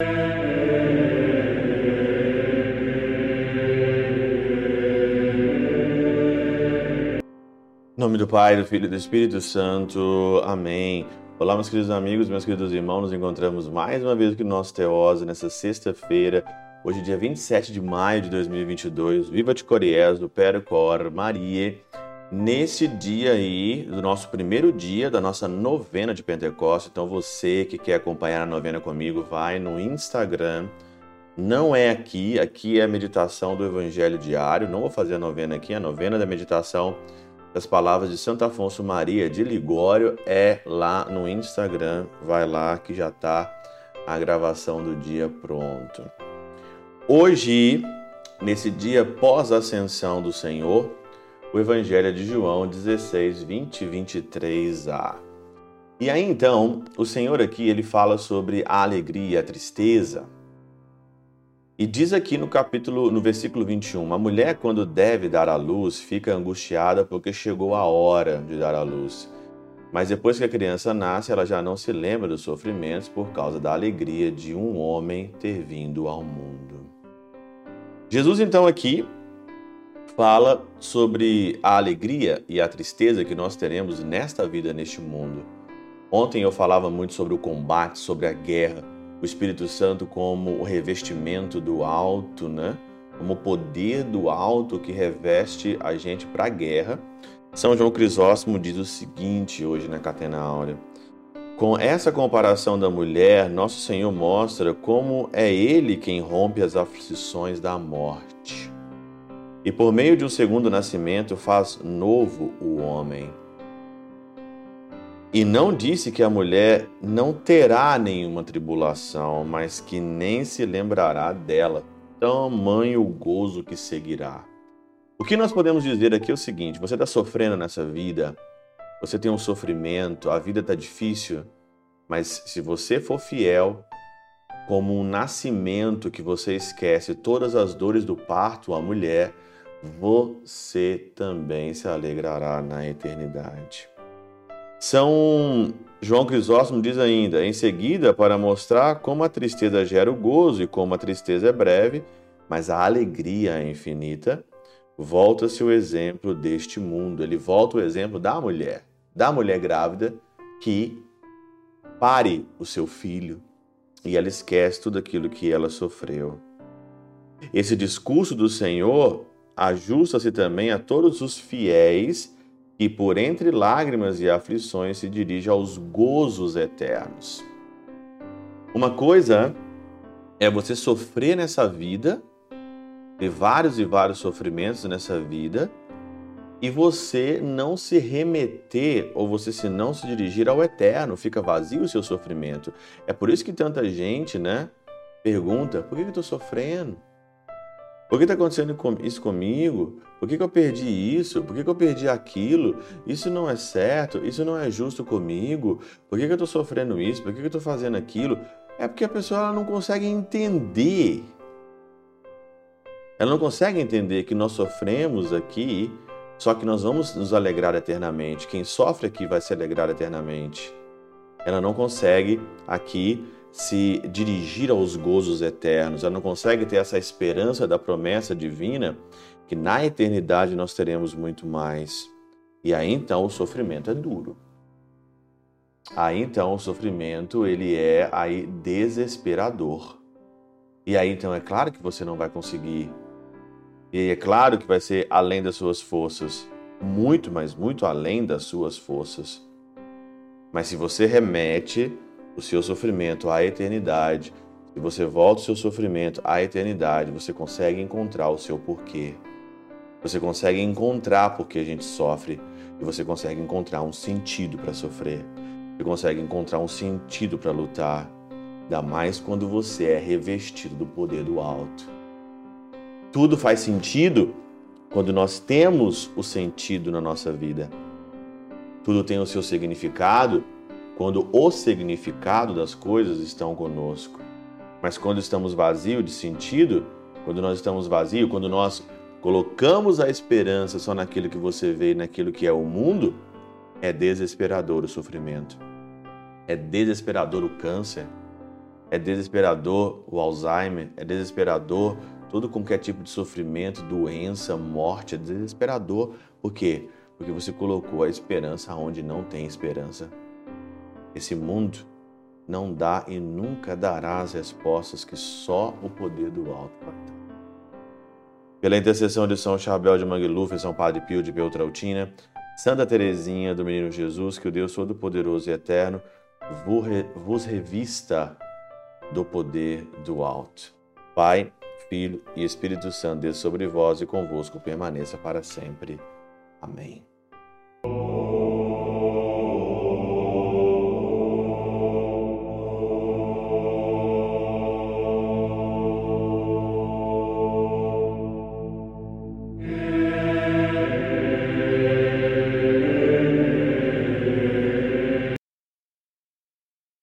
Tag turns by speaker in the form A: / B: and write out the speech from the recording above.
A: Em nome do Pai, do Filho e do Espírito Santo. Amém. Olá, meus queridos amigos, meus queridos irmãos. Nos encontramos mais uma vez aqui no nosso Teose, nessa sexta-feira, hoje, dia 27 de maio de 2022. Viva de Coriés, do Percor Maria. Nesse dia aí, do nosso primeiro dia da nossa novena de Pentecostes. Então, você que quer acompanhar a novena comigo, vai no Instagram. Não é aqui, aqui é a meditação do Evangelho diário. Não vou fazer a novena aqui, a novena da meditação as palavras de Santo Afonso Maria de Ligório é lá no Instagram. Vai lá que já está a gravação do dia pronto. Hoje, nesse dia pós-ascensão do Senhor, o Evangelho de João 16, 20 e 23a. E aí então, o Senhor aqui ele fala sobre a alegria e a tristeza e diz aqui no capítulo, no versículo 21, a mulher quando deve dar à luz fica angustiada porque chegou a hora de dar à luz. Mas depois que a criança nasce, ela já não se lembra dos sofrimentos por causa da alegria de um homem ter vindo ao mundo. Jesus então aqui fala sobre a alegria e a tristeza que nós teremos nesta vida, neste mundo. Ontem eu falava muito sobre o combate, sobre a guerra o Espírito Santo como o revestimento do alto, né? Como o poder do alto que reveste a gente para a guerra. São João Crisóstomo diz o seguinte hoje na Catena Áurea. Com essa comparação da mulher, nosso Senhor mostra como é Ele quem rompe as aflições da morte. E por meio de um segundo nascimento faz novo o homem. E não disse que a mulher não terá nenhuma tribulação, mas que nem se lembrará dela. Tamanho gozo que seguirá. O que nós podemos dizer aqui é o seguinte: você está sofrendo nessa vida, você tem um sofrimento, a vida está difícil, mas se você for fiel, como um nascimento que você esquece todas as dores do parto, a mulher, você também se alegrará na eternidade. São João Crisóstomo diz ainda, em seguida, para mostrar como a tristeza gera o gozo e como a tristeza é breve, mas a alegria é infinita, volta-se o exemplo deste mundo. Ele volta o exemplo da mulher, da mulher grávida que pare o seu filho e ela esquece tudo aquilo que ela sofreu. Esse discurso do Senhor ajusta-se também a todos os fiéis e por entre lágrimas e aflições se dirige aos gozos eternos. Uma coisa é você sofrer nessa vida, ter vários e vários sofrimentos nessa vida, e você não se remeter ou você se não se dirigir ao eterno, fica vazio o seu sofrimento. É por isso que tanta gente, né, pergunta: por que eu estou sofrendo? Por que está acontecendo isso comigo? Por que, que eu perdi isso? Por que, que eu perdi aquilo? Isso não é certo? Isso não é justo comigo? Por que, que eu estou sofrendo isso? Por que, que eu estou fazendo aquilo? É porque a pessoa não consegue entender. Ela não consegue entender que nós sofremos aqui, só que nós vamos nos alegrar eternamente. Quem sofre aqui vai se alegrar eternamente. Ela não consegue aqui se dirigir aos gozos eternos, ela não consegue ter essa esperança da promessa divina que na eternidade nós teremos muito mais. E aí então o sofrimento é duro. Aí então o sofrimento ele é aí desesperador. E aí então é claro que você não vai conseguir. E é claro que vai ser além das suas forças, muito, mas muito além das suas forças. Mas se você remete o seu sofrimento à eternidade, se você volta o seu sofrimento à eternidade, você consegue encontrar o seu porquê. Você consegue encontrar porque a gente sofre e você consegue encontrar um sentido para sofrer. Você consegue encontrar um sentido para lutar, ainda mais quando você é revestido do poder do alto. Tudo faz sentido quando nós temos o sentido na nossa vida. Tudo tem o seu significado quando o significado das coisas estão conosco. Mas quando estamos vazios de sentido, quando nós estamos vazios, quando nós colocamos a esperança só naquilo que você vê naquilo que é o mundo, é desesperador o sofrimento. É desesperador o câncer. É desesperador o Alzheimer, é desesperador todo qualquer tipo de sofrimento, doença, morte, é desesperador. Por quê? Porque você colocou a esperança onde não tem esperança. Esse mundo não dá e nunca dará as respostas que só o poder do alto pode dar. Pela intercessão de São Chabel de Mangluf e São Padre Pio de Peltrautina, Santa Teresinha do Menino Jesus, que o Deus Todo-Poderoso e Eterno vos revista do poder do alto. Pai, Filho e Espírito Santo, Deus sobre vós e convosco permaneça para sempre. Amém.